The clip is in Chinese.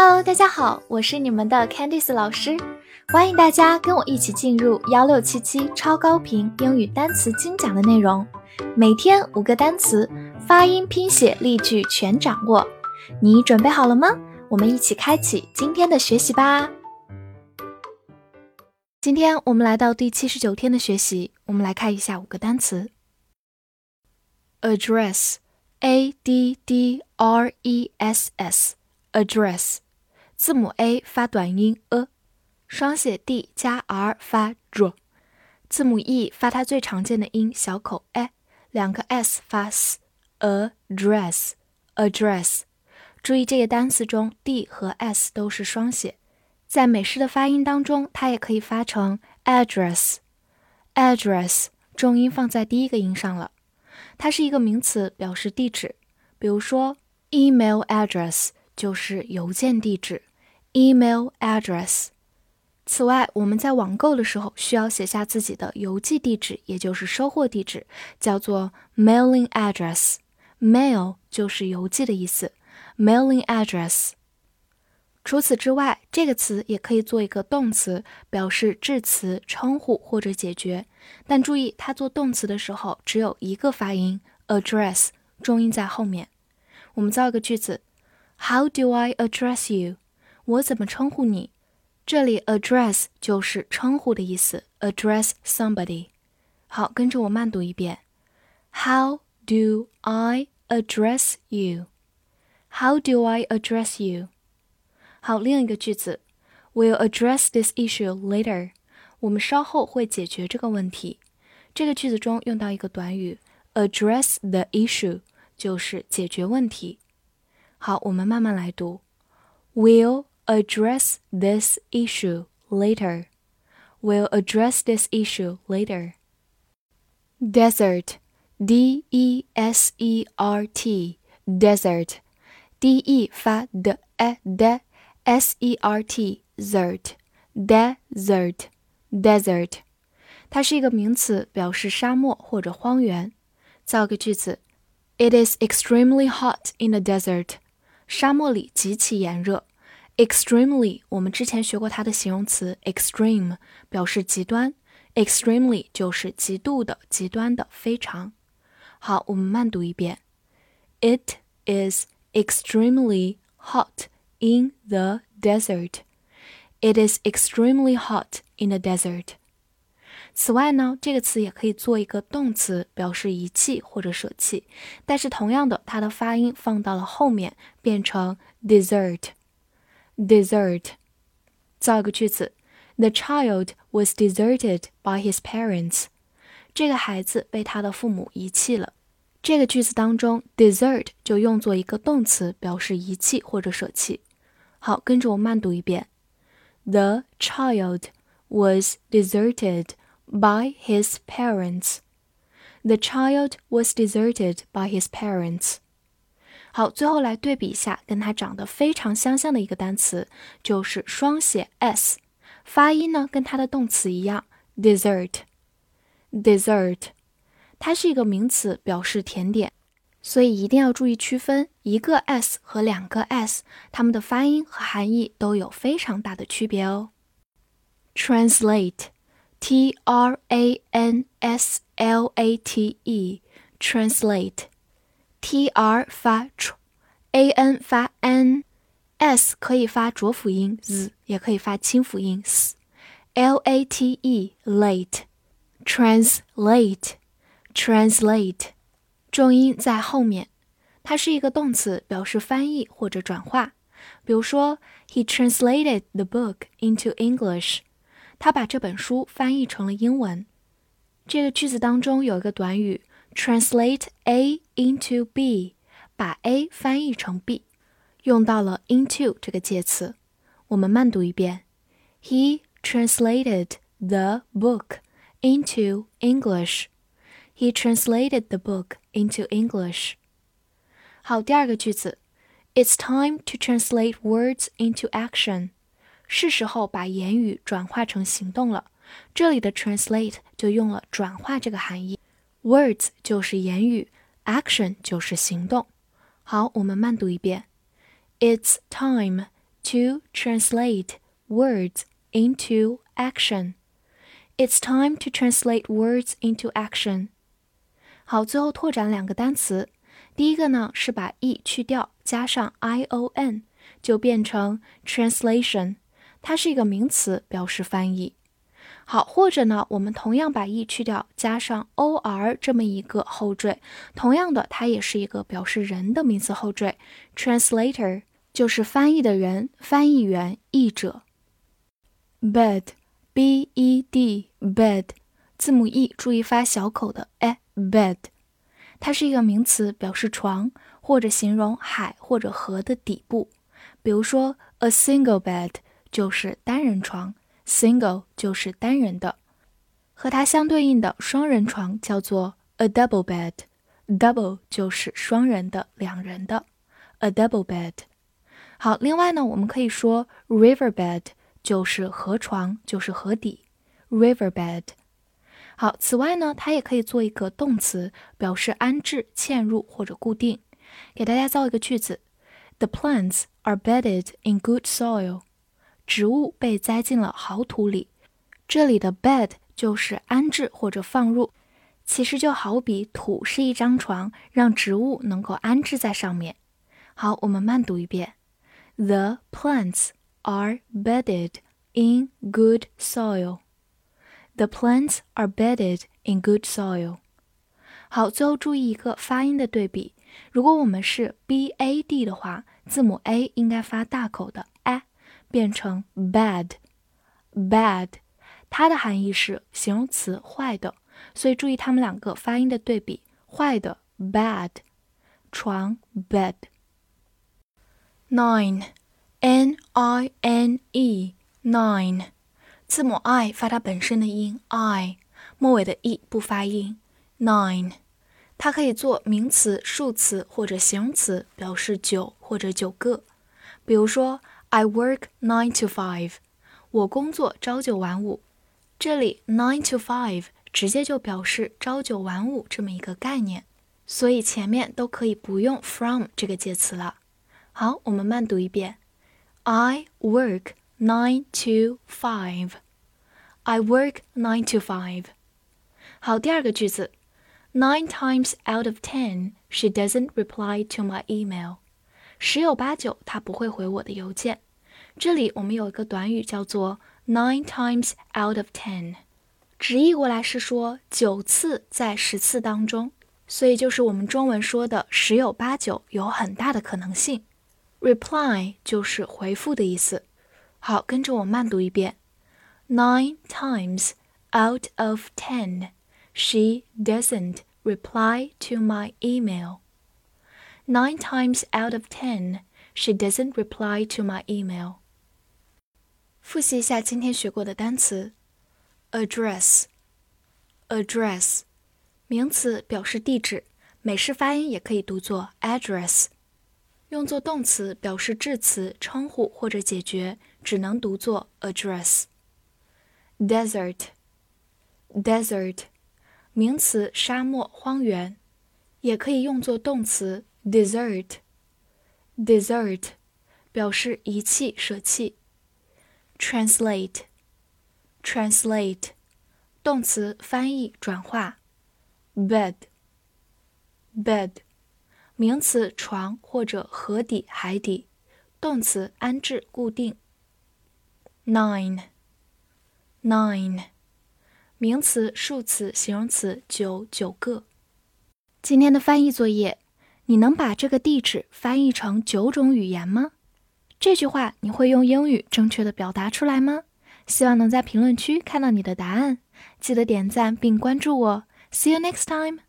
Hello，大家好，我是你们的 Candice 老师，欢迎大家跟我一起进入幺六七七超高频英语单词精讲的内容，每天五个单词，发音、拼写、例句全掌握，你准备好了吗？我们一起开启今天的学习吧。今天我们来到第七十九天的学习，我们来看一下五个单词：address，a d d r e s s，address。字母 a 发短音 a，双写 d 加 r 发 dr，字母 e 发它最常见的音小口 a，两个 s 发 s，address，address。注意这个单词中 d 和 s 都是双写，在美式的发音当中，它也可以发成 address，address，重音放在第一个音上了。它是一个名词，表示地址，比如说 email address 就是邮件地址。Email address。此外，我们在网购的时候需要写下自己的邮寄地址，也就是收货地址，叫做 mailing address。mail 就是邮寄的意思，mailing address。除此之外，这个词也可以做一个动词，表示致词、称呼或者解决。但注意，它做动词的时候只有一个发音，address，重音在后面。我们造一个句子：How do I address you？我怎么称呼你？这里 address 就是称呼的意思，address somebody。好，跟着我慢读一遍。How do I address you? How do I address you? 好，另一个句子，We'll address this issue later。我们稍后会解决这个问题。这个句子中用到一个短语，address the issue，就是解决问题。好，我们慢慢来读，We'll address this issue later. We'll address this issue later. Desert, D E S E R T, desert, D E 发的 e d S E R T, desert, desert, desert，它是一个名词，表示沙漠或者荒原。造个句子：It is extremely hot in the desert. 沙漠里极其炎热。 Extremely，我们之前学过它的形容词 extreme，表示极端。Extremely 就是极度的、极端的、非常。好，我们慢读一遍。It is extremely hot in the desert. It is extremely hot in the desert. 此外呢，这个词也可以做一个动词，表示遗弃或者舍弃。但是同样的，它的发音放到了后面，变成 desert。desert。造个句子：The child was deserted by his parents。这个孩子被他的父母遗弃了。这个句子当中，desert 就用作一个动词，表示遗弃或者舍弃。好，跟着我慢读一遍：The child was deserted by his parents. The child was deserted by his parents. 好，最后来对比一下，跟它长得非常相像的一个单词，就是双写 s，发音呢跟它的动词一样，dessert。dessert，它是一个名词，表示甜点，所以一定要注意区分一个 s 和两个 s，它们的发音和含义都有非常大的区别哦。translate，t r a n s l a t e，translate。T r 发 tr，a n 发 n，s 可以发浊辅音 z，也可以发清辅音 s，l a t e late，translate，translate，重音在后面，它是一个动词，表示翻译或者转化。比如说，He translated the book into English，他把这本书翻译成了英文。这个句子当中有一个短语。Translate A into B，把 A 翻译成 B，用到了 into 这个介词。我们慢读一遍：He translated the book into English. He translated the book into English. 好，第二个句子：It's time to translate words into action. 是时候把言语转化成行动了。这里的 translate 就用了转化这个含义。 Words 就是言语，action 就是行动。好，我们慢读一遍。It's time to translate words into action. It's time to translate words into action. 好，最后拓展两个单词。第一个呢是把 e 去掉，加上 i o n，就变成 translation。它是一个名词，表示翻译。 好，或者呢，我们同样把 e 去掉，加上 o r 这么一个后缀，同样的，它也是一个表示人的名词后缀。translator 就是翻译的人、翻译员、译者。bed，b e d，bed，字母 e 注意发小口的 e，bed，它是一个名词，表示床或者形容海或者河的底部。比如说，a single bed 就是单人床。Single 就是单人的，和它相对应的双人床叫做 a double bed，double 就是双人的、两人的，a double bed。好，另外呢，我们可以说 river bed 就是河床，就是河底，river bed。好，此外呢，它也可以做一个动词，表示安置、嵌入或者固定。给大家造一个句子：The plants are bedded in good soil。植物被栽进了好土里，这里的 bed 就是安置或者放入，其实就好比土是一张床，让植物能够安置在上面。好，我们慢读一遍：The plants are bedded in good soil. The plants are bedded in good soil. 好，最后注意一个发音的对比，如果我们是 b a d 的话，字母 a 应该发大口的 a。变成 bad，bad，它的含义是形容词坏的，所以注意它们两个发音的对比，坏的 bad，床 bed。nine，n i n e，nine，字母 i 发它本身的音 i，末尾的 e 不发音。nine，它可以做名词、数词或者形容词，表示九或者九个，比如说。I work nine to five，我工作朝九晚五。这里 nine to five 直接就表示朝九晚五这么一个概念，所以前面都可以不用 from 这个介词了。好，我们慢读一遍：I work nine to five。I work nine to five。好，第二个句子：Nine times out of ten, she doesn't reply to my email。 十有八九，他不会回我的邮件。这里我们有一个短语叫做 nine times out of ten，直译过来是说九次在十次当中，所以就是我们中文说的十有八九，有很大的可能性。reply 就是回复的意思。好，跟着我慢读一遍：Nine times out of ten, she doesn't reply to my email. Nine times out of ten, she doesn't reply to my email. 复习一下今天学过的单词：address，address，名词，表示地址，美式发音也可以读作 address。用作动词，表示致词、称呼或者解决，只能读作 address。desert，desert，名词，沙漠、荒原。也可以用作动词 ，desert，desert，表示遗弃、舍弃。translate，translate，动词，翻译、转化。bed，bed，名词，床或者河底、海底。动词，安置、固定。nine，nine，名词、数词、形容词，九、九个。今天的翻译作业，你能把这个地址翻译成九种语言吗？这句话你会用英语正确的表达出来吗？希望能在评论区看到你的答案。记得点赞并关注我。See you next time.